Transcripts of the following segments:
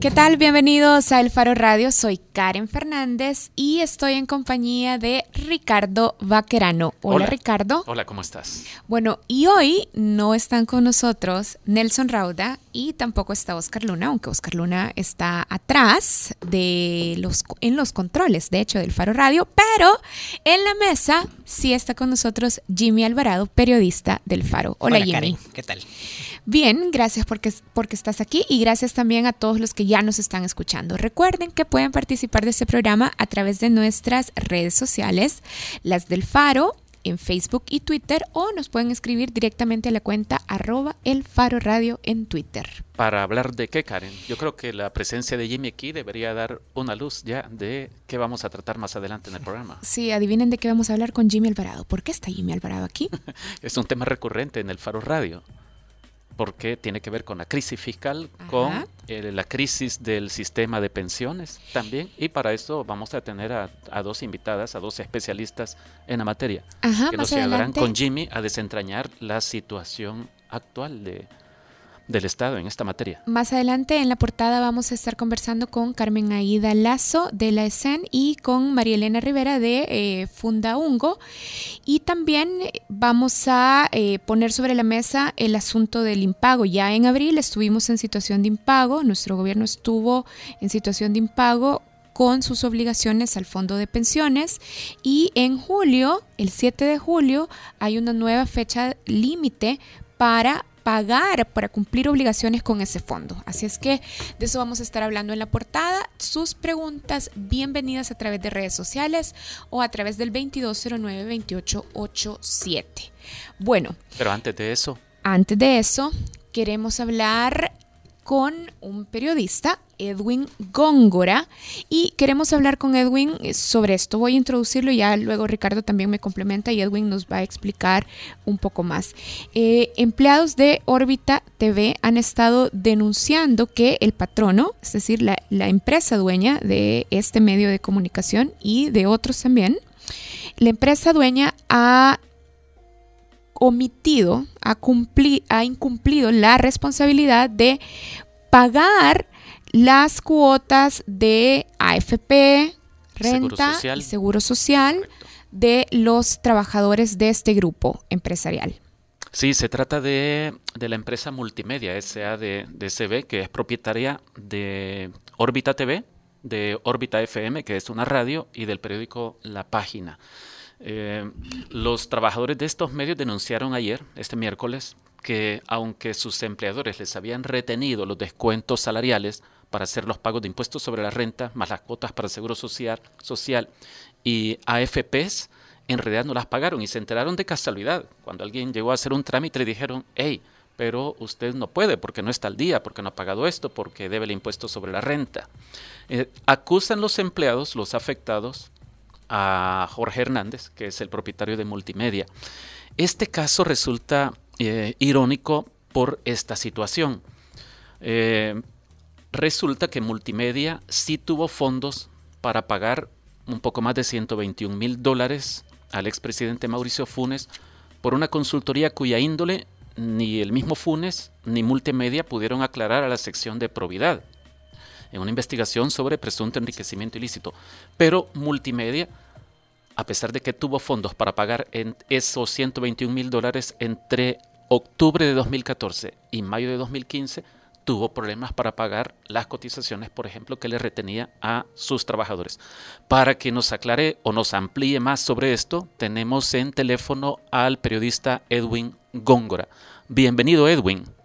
¿Qué tal? Bienvenidos a El Faro Radio. Soy Karen Fernández y estoy en compañía de Ricardo Vaquerano. Hola, Ricardo. Hola, ¿cómo estás? Bueno, y hoy no están con nosotros Nelson Rauda y tampoco está Oscar Luna, aunque Oscar Luna está atrás de los, en los controles, de hecho, del Faro Radio, pero en la mesa sí está con nosotros Jimmy Alvarado, periodista del Faro. Hola, Jimmy. ¿Qué tal? Bien, gracias porque, porque estás aquí y gracias también a todos los que ya nos están escuchando. Recuerden que pueden participar de este programa a través de nuestras redes sociales, las del Faro, en Facebook y Twitter o nos pueden escribir directamente a la cuenta arroba el faro radio en Twitter. Para hablar de qué, Karen, yo creo que la presencia de Jimmy aquí debería dar una luz ya de qué vamos a tratar más adelante en el programa. Sí, adivinen de qué vamos a hablar con Jimmy Alvarado. ¿Por qué está Jimmy Alvarado aquí? es un tema recurrente en el faro radio porque tiene que ver con la crisis fiscal, con eh, la crisis del sistema de pensiones también. Y para eso vamos a tener a, dos invitadas, a dos especialistas en la materia, que nos ayudarán con Jimmy a desentrañar la situación actual de, del Estado en esta materia. Más adelante en la portada vamos a estar conversando con Carmen Aida Lazo de la ESEN y con María Elena Rivera de eh, Funda Ungo. Y también vamos a eh, poner sobre la mesa el asunto del impago. Ya en abril estuvimos en situación de impago, nuestro gobierno estuvo en situación de impago con sus obligaciones al fondo de pensiones y en julio, el 7 de julio, hay una nueva fecha límite para pagar para cumplir obligaciones con ese fondo. Así es que de eso vamos a estar hablando en la portada. Sus preguntas bienvenidas a través de redes sociales o a través del 2209-2887. Bueno. Pero antes de eso. Antes de eso, queremos hablar con un periodista, Edwin Góngora, y queremos hablar con Edwin eh, sobre esto. Voy a introducirlo y ya luego Ricardo también me complementa y Edwin nos va a explicar un poco más. Eh, empleados de Órbita TV han estado denunciando que el patrono, es decir, la, empresa dueña de este medio de comunicación y de otros también, la empresa dueña ha omitido, ha, ha incumplido la responsabilidad de pagar las cuotas de AFP, renta y seguro social de los trabajadores de este grupo empresarial. Sí, se trata de, la empresa multimedia SA de, CB, que es propietaria de Órbita TV, de Órbita FM, que es una radio, y del periódico La Página. Eh, los trabajadores de estos medios denunciaron ayer, este miércoles, que aunque sus empleadores les habían retenido los descuentos salariales para hacer los pagos de impuestos sobre la renta, más las cuotas para el seguro social, y AFPs, en realidad no las pagaron y se enteraron de casualidad. Cuando alguien llegó a hacer un trámite le dijeron, hey, pero usted no puede porque no está al día, porque no ha pagado esto, porque debe el impuesto sobre la renta. Eh, acusan los empleados, los afectados, a Jorge Hernández, que es el propietario de Multimedia. Este caso resulta eh, irónico por esta situación. Eh, resulta que Multimedia sí tuvo fondos para pagar un poco más de 121 mil dólares al expresidente Mauricio Funes por una consultoría cuya índole ni el mismo Funes ni Multimedia pudieron aclarar a la sección de probidad en una investigación sobre presunto enriquecimiento ilícito. Pero Multimedia, a pesar de que tuvo fondos para pagar en esos 121 mil dólares entre octubre de 2014 y mayo de 2015, tuvo problemas para pagar las cotizaciones, por ejemplo, que le retenía a sus trabajadores. Para que nos aclare o nos amplíe más sobre esto, tenemos en teléfono al periodista Edwin Góngora. Bienvenido, Edwin.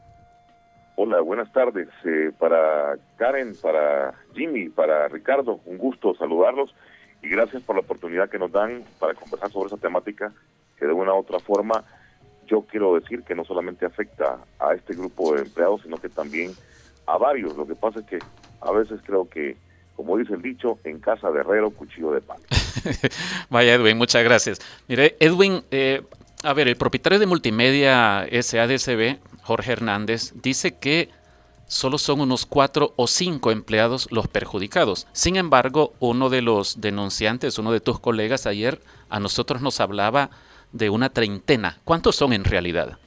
Hola, buenas tardes. Eh, para Karen, para Jimmy, para Ricardo, un gusto saludarlos y gracias por la oportunidad que nos dan para conversar sobre esa temática que de una u otra forma yo quiero decir que no solamente afecta a este grupo de empleados, sino que también a varios. Lo que pasa es que a veces creo que, como dice el dicho, en casa de herrero, cuchillo de pan. Vaya, Edwin, muchas gracias. Mire, Edwin, eh, a ver, el propietario de Multimedia SADCB, Jorge Hernández, dice que solo son unos cuatro o cinco empleados los perjudicados. Sin embargo, uno de los denunciantes, uno de tus colegas ayer, a nosotros nos hablaba de una treintena. ¿Cuántos son en realidad?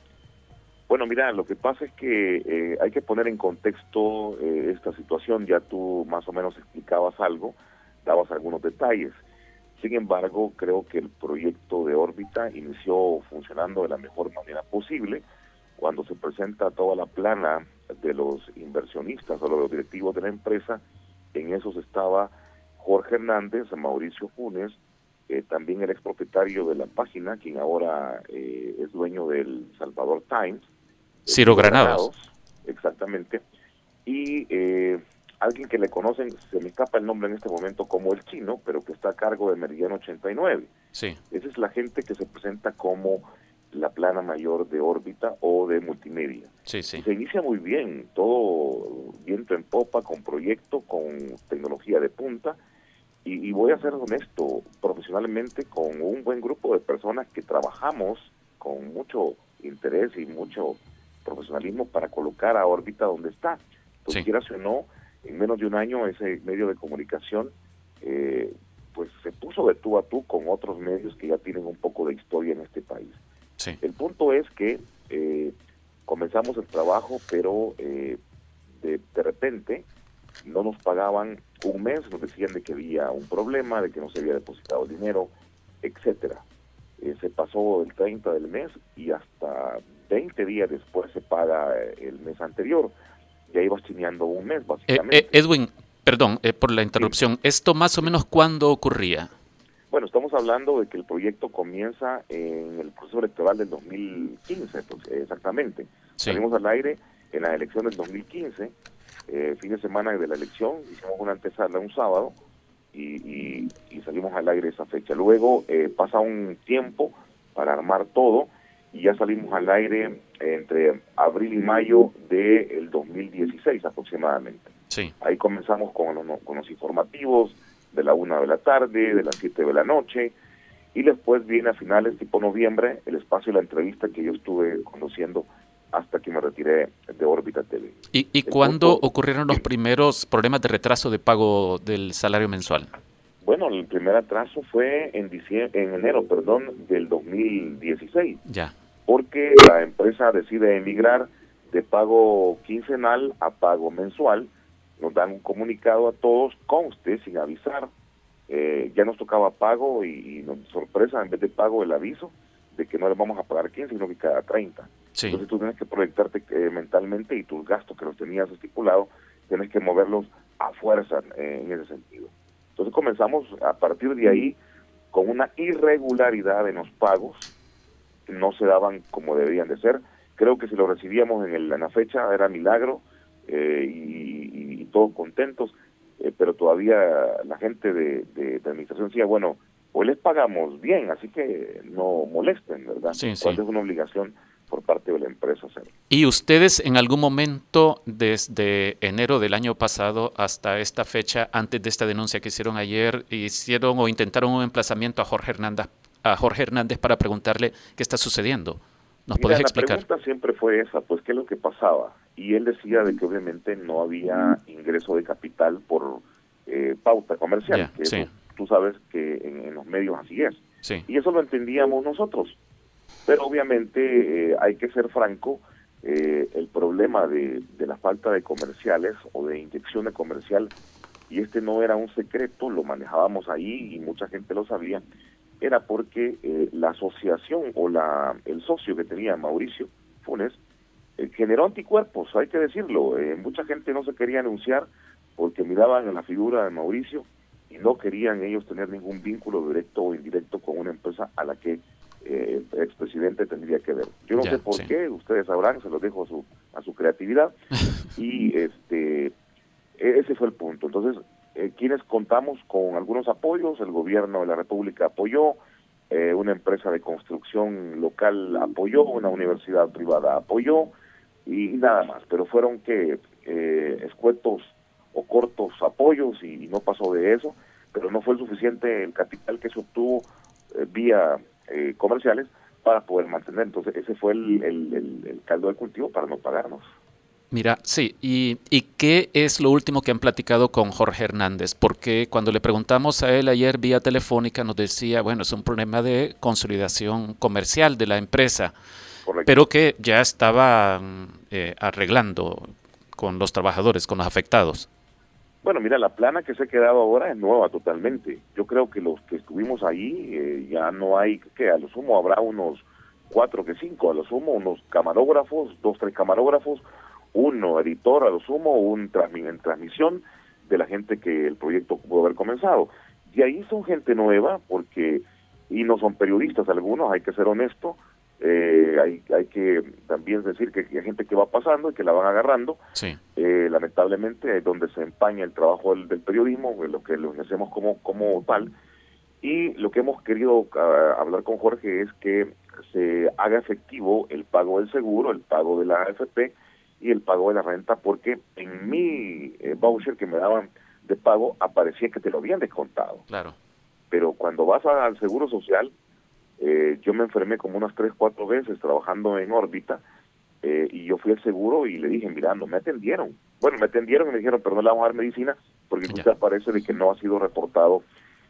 Bueno, mira, lo que pasa es que eh, hay que poner en contexto eh, esta situación. Ya tú más o menos explicabas algo, dabas algunos detalles. Sin embargo, creo que el proyecto de órbita inició funcionando de la mejor manera posible. Cuando se presenta toda la plana de los inversionistas o los directivos de la empresa, en esos estaba Jorge Hernández, Mauricio Funes, eh, también el expropietario de la página, quien ahora es dueño del Salvador Times, Ciro Granados. Exactamente. Y eh, alguien que le conocen, se me escapa el nombre en este momento como el chino, pero que está a cargo de Meridiano 89. Sí. Esa es la gente que se presenta como la plana mayor de órbita o de multimedia. Sí, sí. se inicia muy bien, todo viento en popa, con proyecto, con tecnología de punta. Y, y voy a ser honesto, profesionalmente, con un buen grupo de personas que trabajamos con mucho interés y mucho profesionalismo para colocar a órbita donde está. Entonces, quieras o no, en menos de un año ese medio de comunicación eh, pues se puso de tú a tú con otros medios que ya tienen un poco de historia en este país. El punto es que eh, comenzamos el trabajo, pero eh, de, de, repente no nos pagaban un mes, nos decían de que había un problema, de que no se había depositado el dinero, etcétera. se pasó el 30 del mes y hasta 20 días después se paga eh, el mes anterior. Ya ibas chineando un mes, eh, básicamente. Eh, Edwin, perdón por la interrupción. ¿Esto más o menos cuándo ocurría? Bueno, estamos hablando de que el proyecto comienza en el proceso electoral del 2015, pues, exactamente. Salimos al aire en la elección del 2015, fin de semana de la elección, hicimos una antesala un sábado y, y, salimos al aire esa fecha. Luego pasa un tiempo para armar todo y ya salimos al aire entre abril y mayo del 2016 aproximadamente. Sí. Ahí comenzamos con los, con los informativos de la una de la tarde, de las 7 de la noche, y después viene a finales tipo noviembre el espacio de la entrevista que yo estuve conduciendo hasta que me retiré de órbita TV. ¿Y, y cuándo ocurrieron los primeros problemas de retraso de pago del salario mensual? Bueno, el primer atraso fue en diciembre, en enero, perdón, del 2016. Ya porque la empresa decide emigrar de pago quincenal a pago mensual. Nos dan un comunicado a todos, conste, sin avisar. Eh, ya nos tocaba pago y, nos sorpresa, en vez de pago, el aviso de que no le vamos a pagar 15, sino que cada 30. Entonces tú tienes que proyectarte eh, mentalmente y tus gastos que los tenías estipulados, tienes que moverlos a fuerza eh, en ese sentido. Entonces comenzamos a partir de ahí con una irregularidad en los pagos no se daban como debían de ser. Creo que si lo recibíamos en, el, en la fecha era milagro eh, y, todos contentos, eh, pero todavía la gente de, de, administración decía, bueno, hoy les pagamos bien, así que no molesten, ¿verdad? Sí, sí. es una obligación por parte de la empresa hacerlo. ¿Y ustedes en algún momento, desde enero del año pasado hasta esta fecha, antes de esta denuncia que hicieron ayer, hicieron o intentaron un emplazamiento a Jorge Hernández a Jorge Hernández para preguntarle qué está sucediendo. ¿Nos explicar? La pregunta siempre fue esa, pues qué es lo que pasaba. Y él decía de que obviamente no había ingreso de capital por eh, pauta comercial, que tú sabes que en, los medios así es. Y eso lo entendíamos nosotros. Pero obviamente eh, hay que ser franco, eh, el problema de, de la falta de comerciales o de inyección de comercial, y este no era un secreto, lo manejábamos ahí y mucha gente lo sabía, era porque eh, la asociación o la el socio que tenía Mauricio Funes eh, generó anticuerpos, hay que decirlo. Eh, mucha gente no se quería anunciar porque miraban en la figura de Mauricio y no querían ellos tener ningún vínculo directo o indirecto con una empresa a la que el expresidente tendría que ver. Yo no sé por qué, ustedes sabrán, se los dejo a su, a su creatividad. y este e-, ese fue el punto. Entonces, eh, quienes contamos con algunos apoyos, el gobierno de la República apoyó, eh, una empresa de construcción local apoyó, una universidad privada apoyó y, nada más, pero fueron que eh, escuetos o cortos apoyos y, no pasó de eso, pero no fue suficiente el capital que se obtuvo vía comerciales para poder mantener. Entonces ese fue el, el caldo de cultivo para no pagarnos. Mira, sí, y, qué es lo último que han platicado con Jorge Hernández? Porque cuando le preguntamos a él ayer vía telefónica nos decía, bueno, es un problema de consolidación comercial de la empresa. pero que ya estaba eh, arreglando con los trabajadores, con los afectados. Bueno, mira, la plana que se ha quedado ahora es nueva totalmente. Yo creo que los que estuvimos ahí eh, ya no hay, que a lo sumo habrá unos cuatro que cinco, a lo sumo unos camarógrafos, dos, tres camarógrafos, uno editor, a lo sumo, un en transmisión de la gente que el proyecto pudo haber comenzado. Y ahí son gente nueva, porque, y no son periodistas algunos, hay que ser honesto, eh, hay, hay que también decir que, hay gente que va pasando y que la van agarrando. Sí. Eh, lamentablemente, es donde se empaña el trabajo del, periodismo, lo que lo hacemos como, como tal. Y lo que hemos querido ah, hablar con Jorge es que se haga efectivo el pago del seguro, el pago de la AFP y el pago de la renta, porque en mi eh, voucher que me daban de pago aparecía que te lo habían descontado. Claro. Pero cuando vas al seguro social, eh, yo me enfermé como unas tres, cuatro veces trabajando en órbita eh, y yo fui al seguro y le dije, mira, no me atendieron. Bueno, me atendieron y me dijeron, pero no le vamos a dar medicina porque usted aparece de que no ha sido reportado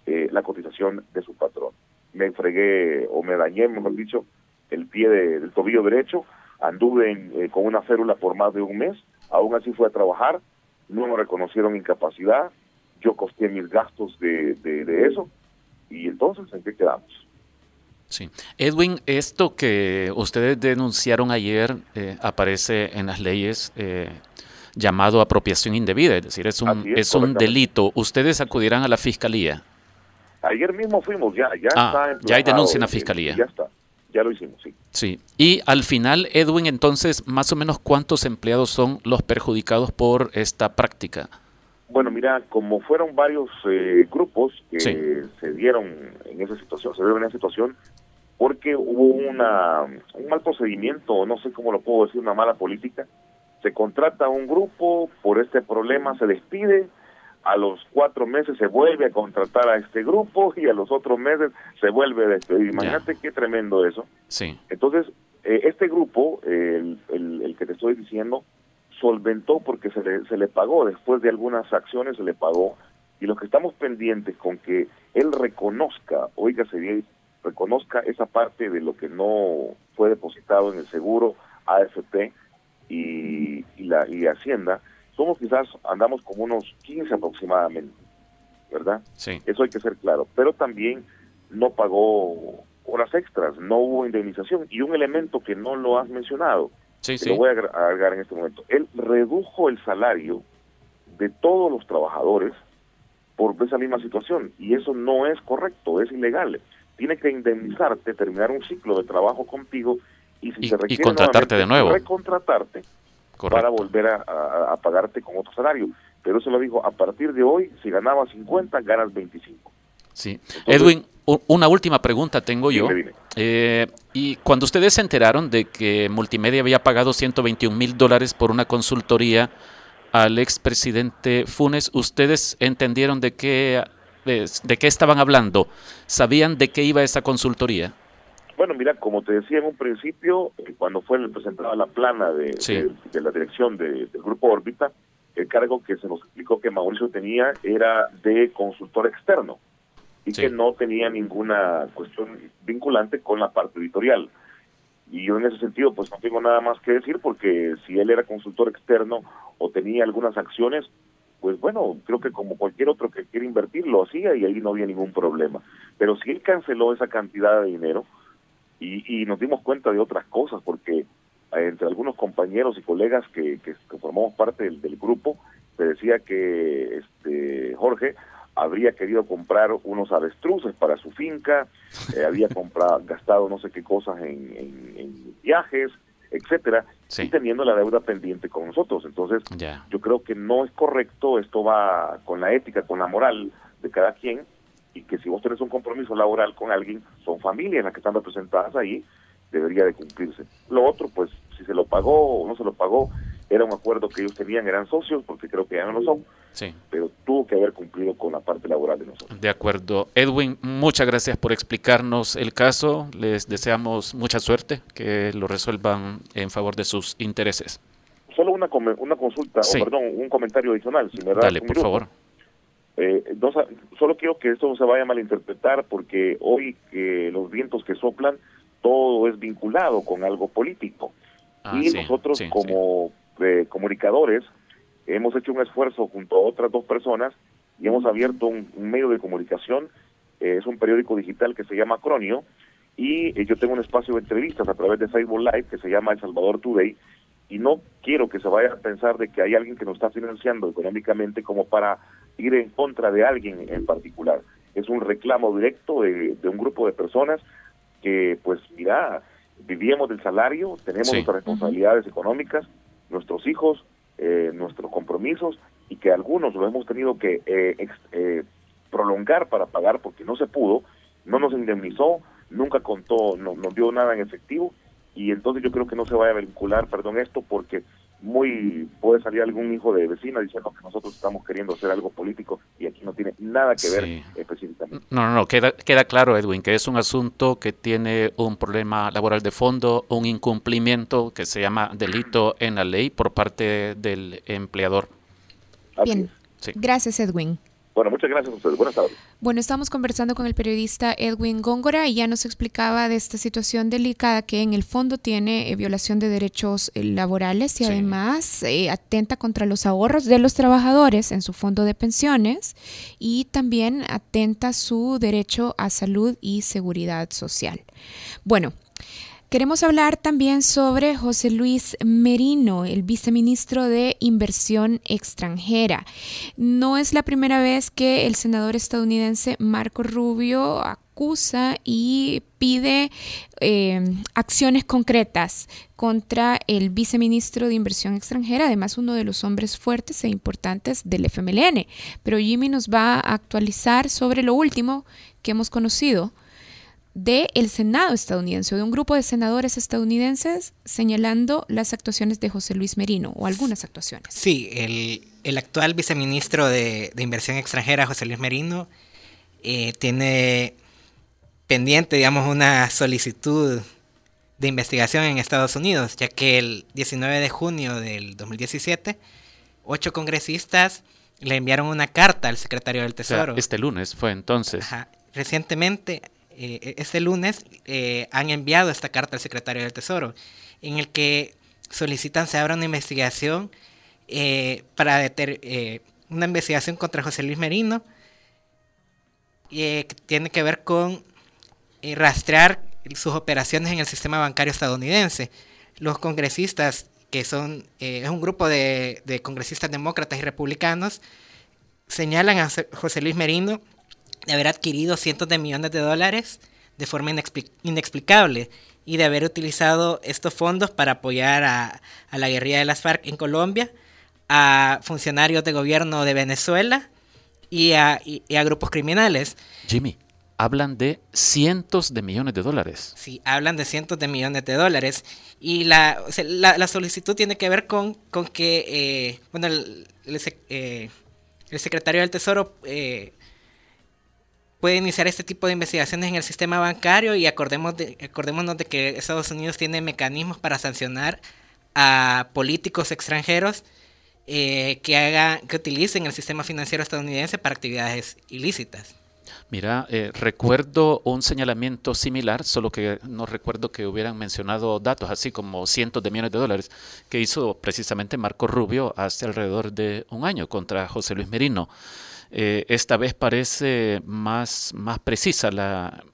eh, la cotización de su patrón. Me enfregué o me dañé, mejor dicho, el pie del tobillo derecho, anduve con una férula por más de un mes, aún así fui a trabajar, no me reconocieron incapacidad, yo costé mis gastos de, de eso y entonces, ¿en qué quedamos? Sí. Edwin, esto que ustedes denunciaron ayer eh, aparece en las leyes eh, llamado apropiación indebida, es decir, es un, es, un delito. ¿Ustedes acudirán a la fiscalía? Ayer mismo fuimos, ya, ya ah, está. Ya hay denuncia en la fiscalía. Ya está, ya lo hicimos, sí. Sí. Y al final, Edwin, entonces, más o menos, ¿cuántos empleados son los perjudicados por esta práctica? Bueno, mira, como fueron varios eh, grupos que se dieron en esa situación, se dieron en esa situación, porque hubo una, un mal procedimiento, no sé cómo lo puedo decir, una mala política. Se contrata un grupo, por este problema se despide, a los cuatro meses se vuelve a contratar a este grupo y a los otros meses se vuelve a despedir. Imagínate qué tremendo eso. Sí. Entonces, eh, este grupo, el, el, el que te estoy diciendo, solventó porque se le, se le pagó, después de algunas acciones se le pagó, y lo que estamos pendientes con que él reconozca, oígase bien, reconozca esa parte de lo que no fue depositado en el seguro, AFP y, y la y Hacienda, somos quizás, andamos como unos 15 aproximadamente, ¿verdad? Sí. Eso hay que ser claro, pero también no pagó horas extras, no hubo indemnización, y un elemento que no lo has mencionado, lo voy a agregar en este momento. Él redujo el salario de todos los trabajadores por esa misma situación y eso no es correcto, es ilegal. Tiene que indemnizarte, terminar un ciclo de trabajo contigo y si se requiere contratarte de nuevo. Recontratarte para volver a, pagarte con otro salario. Pero eso lo dijo, a partir de hoy, si ganabas 50, ganas 25. Sí. Edwin, una última pregunta tengo yo. Eh, y cuando ustedes se enteraron de que Multimedia había pagado 121 mil dólares por una consultoría al expresidente Funes, ¿ustedes entendieron de qué, de, qué estaban hablando? ¿Sabían de qué iba esa consultoría? Bueno, mira, como te decía en un principio, eh, cuando fue presentada la plana de, de, la dirección del Grupo Órbita, el cargo que se nos explicó que Mauricio tenía era de consultor externo y que no tenía ninguna cuestión vinculante con la parte editorial. Y yo en ese sentido pues no tengo nada más que decir porque si él era consultor externo o tenía algunas acciones, pues bueno, creo que como cualquier otro que quiere invertir lo hacía y ahí no había ningún problema. Pero si él canceló esa cantidad de dinero y, y nos dimos cuenta de otras cosas porque eh, entre algunos compañeros y colegas que, que, formamos parte del, del, grupo, se decía que este Jorge habría querido comprar unos avestruces para su finca, eh, había comprado, gastado no sé qué cosas en, viajes, etcétera, y teniendo la deuda pendiente con nosotros. Entonces, yo creo que no es correcto, esto va con la ética, con la moral de cada quien, y que si vos tenés un compromiso laboral con alguien, son familias las que están representadas ahí, debería de cumplirse. Lo otro, pues, si se lo pagó o no se lo pagó, era un acuerdo que ellos tenían, eran socios, porque creo que ya no lo son, sí. pero tuvo que haber cumplido con la parte laboral de nosotros. De acuerdo. Edwin, muchas gracias por explicarnos el caso. Les deseamos mucha suerte, que lo resuelvan en favor de sus intereses. Solo una, una consulta, o perdón, un comentario adicional, si me da Dale, por favor. Eh, solo quiero que esto no se vaya a malinterpretar porque hoy que los vientos que soplan todo es vinculado con algo político. Ah, y nosotros como eh, comunicadores hemos hecho un esfuerzo junto a otras dos personas y hemos abierto un, medio de comunicación, eh, es un periódico digital que se llama Cronio, y yo tengo un espacio de entrevistas a través de Facebook Live que se llama El Salvador Today, y no quiero que se vaya a pensar de que hay alguien que nos está financiando económicamente como para ir en contra de alguien en particular. Es un reclamo directo de, un grupo de personas que, pues, mira, vivíamos del salario, tenemos nuestras responsabilidades económicas, nuestros hijos, eh, nuestros compromisos, y que algunos lo hemos tenido que eh, eh, prolongar para pagar porque no se pudo, no nos indemnizó, nunca contó, no nos dio nada en efectivo, y entonces yo creo que no se vaya a vincular, perdón, esto porque muy puede salir algún hijo de vecina diciendo que nosotros estamos queriendo hacer algo político y aquí no tiene nada que ver específicamente. No, no, no, queda, queda claro, Edwin, que es un asunto que tiene un problema laboral de fondo, un incumplimiento que se llama delito en la ley por parte del empleador. Bien, gracias Edwin. Bueno, muchas gracias a ustedes. Buenas tardes. Bueno, estamos conversando con el periodista Edwin Góngora y ya nos explicaba de esta situación delicada que en el fondo tiene eh, violación de derechos eh, laborales y además eh, atenta contra los ahorros de los trabajadores en su fondo de pensiones y también atenta su derecho a salud y seguridad social. Bueno, Queremos hablar también sobre José Luis Merino, el viceministro de Inversión extranjera. No es la primera vez que el senador estadounidense Marco Rubio acusa y pide eh, acciones concretas contra el viceministro de Inversión extranjera, además uno de los hombres fuertes e importantes del FMLN. Pero Jimmy nos va a actualizar sobre lo último que hemos conocido del Senado estadounidense, de un grupo de senadores estadounidenses señalando las actuaciones de José Luis Merino o algunas actuaciones. Sí, el, actual viceministro de, Inversión extranjera, José Luis Merino, eh, tiene pendiente, digamos, una solicitud de investigación en Estados Unidos, ya que el 19 de junio del 2017, ocho congresistas le enviaron una carta al secretario del Tesoro. este lunes fue entonces. Recientemente eh, este lunes eh, han enviado esta carta al secretario del Tesoro, en el que solicitan se abra una investigación eh, para deter, una investigación contra José Luis Merino, que tiene que ver con rastrear sus operaciones en el sistema bancario estadounidense. Los congresistas, que son es un grupo de, de congresistas demócratas y republicanos, señalan a José Luis Merino de haber adquirido cientos de millones de dólares de forma inexplicable y de haber utilizado estos fondos para apoyar a, la guerrilla de las FARC en Colombia, a funcionarios de gobierno de Venezuela y a, grupos criminales. Jimmy, hablan de cientos de millones de dólares. Sí, hablan de cientos de millones de dólares. Y la, la, solicitud tiene que ver con, con que, eh, bueno, el, eh, el, secretario del Tesoro eh, puede iniciar este tipo de investigaciones en el sistema bancario y acordemos de, acordémonos de que Estados Unidos tiene mecanismos para sancionar a políticos extranjeros eh, que, haga, que utilicen el sistema financiero estadounidense para actividades ilícitas. Mira, eh, recuerdo un señalamiento similar, solo que no recuerdo que hubieran mencionado datos así como cientos de millones de dólares que hizo precisamente Marco Rubio hace alrededor de un año contra José Luis Merino. Eh, esta vez parece más, más precisa la,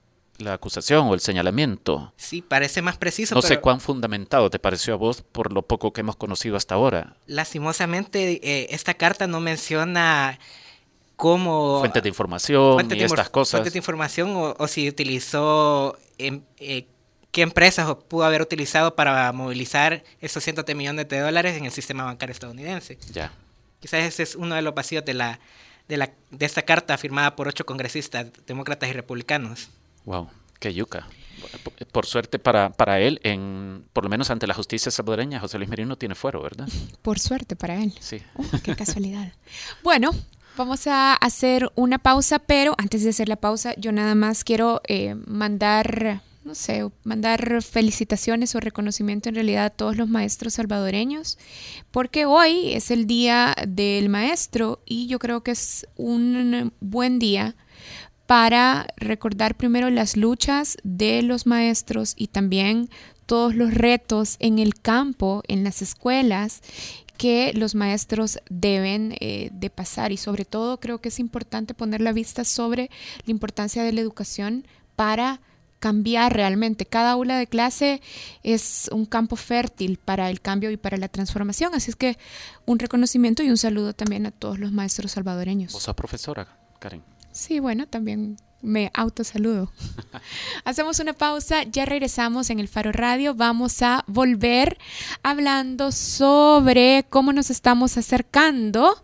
acusación o el señalamiento. Sí, parece más preciso. No sé cuán fundamentado te pareció a vos por lo poco que hemos conocido hasta ahora. Lastimosamente, eh, esta carta no menciona cómo... Fuentes de información y estas cosas. Fuentes de información o, si utilizó... Em, eh, qué empresas pudo haber utilizado para movilizar esos cientos de millones de dólares en el sistema bancario estadounidense. Ya. Quizás ese es uno de los vacíos de la, de, la, de esta carta firmada por ocho congresistas demócratas y republicanos. Wow, qué yuca. Por suerte para, para él, en, por lo menos ante la justicia salvadoreña, José Luis Merino tiene fuero, ¿verdad? Por suerte para él. Sí. qué casualidad. bueno, vamos a hacer una pausa, pero antes de hacer la pausa, yo nada más quiero eh, mandar no sé, mandar felicitaciones o reconocimiento en realidad a todos los maestros salvadoreños, porque hoy es el día del maestro y yo creo que es un buen día para recordar primero las luchas de los maestros y también todos los retos en el campo, en las escuelas que los maestros deben eh, de pasar. Y sobre todo creo que es importante poner la vista sobre la importancia de la educación para cambiar realmente. Cada aula de clase es un campo fértil para el cambio y para la transformación. Así es que un reconocimiento y un saludo también a todos los maestros salvadoreños. ¿Vos sos profesora, Karen? Sí, bueno, también me autosaludo. Hacemos una pausa, ya regresamos en el Faro Radio. Vamos a volver hablando sobre cómo nos estamos acercando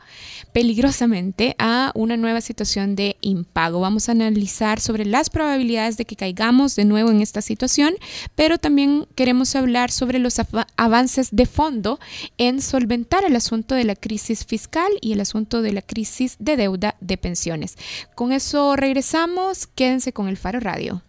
peligrosamente a una nueva situación de impago. Vamos a analizar sobre las probabilidades de que caigamos de nuevo en esta situación, pero también queremos hablar sobre los avances de fondo en solventar el asunto de la crisis fiscal y el asunto de la crisis de deuda de pensiones. Con eso regresamos. Quédense con el Faro Radio.